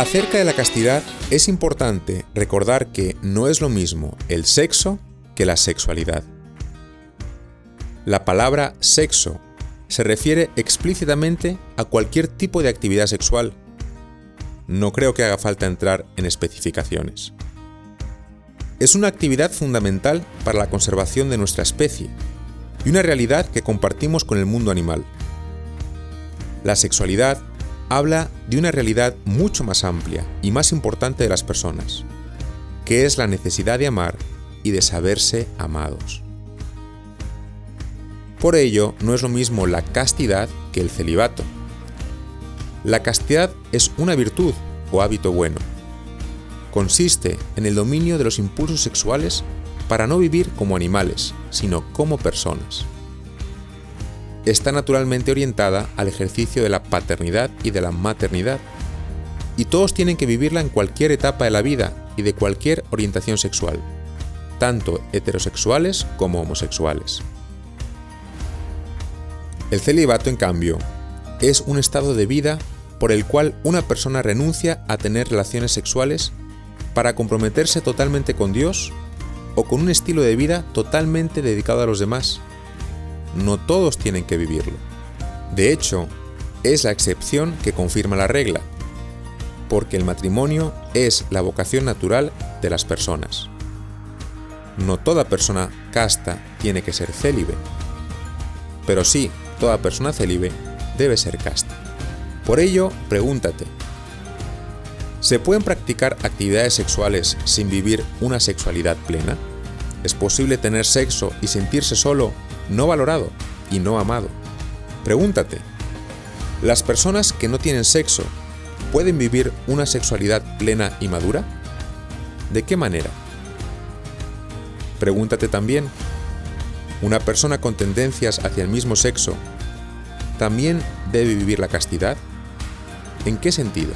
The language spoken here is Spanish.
Acerca de la castidad, es importante recordar que no es lo mismo el sexo que la sexualidad. La palabra sexo se refiere explícitamente a cualquier tipo de actividad sexual. No creo que haga falta entrar en especificaciones. Es una actividad fundamental para la conservación de nuestra especie y una realidad que compartimos con el mundo animal. La sexualidad habla de una realidad mucho más amplia y más importante de las personas, que es la necesidad de amar y de saberse amados. Por ello, no es lo mismo la castidad que el celibato. La castidad es una virtud o hábito bueno. Consiste en el dominio de los impulsos sexuales para no vivir como animales, sino como personas. Está naturalmente orientada al ejercicio de la paternidad y de la maternidad, y todos tienen que vivirla en cualquier etapa de la vida y de cualquier orientación sexual, tanto heterosexuales como homosexuales. El celibato, en cambio, es un estado de vida por el cual una persona renuncia a tener relaciones sexuales para comprometerse totalmente con Dios o con un estilo de vida totalmente dedicado a los demás. No todos tienen que vivirlo. De hecho, es la excepción que confirma la regla, porque el matrimonio es la vocación natural de las personas. No toda persona casta tiene que ser célibe, pero sí toda persona célibe debe ser casta. Por ello, pregúntate, ¿se pueden practicar actividades sexuales sin vivir una sexualidad plena? ¿Es posible tener sexo y sentirse solo, no valorado y no amado? Pregúntate, ¿las personas que no tienen sexo pueden vivir una sexualidad plena y madura? ¿De qué manera? Pregúntate también, una persona con tendencias hacia el mismo sexo también debe vivir la castidad? ¿En qué sentido?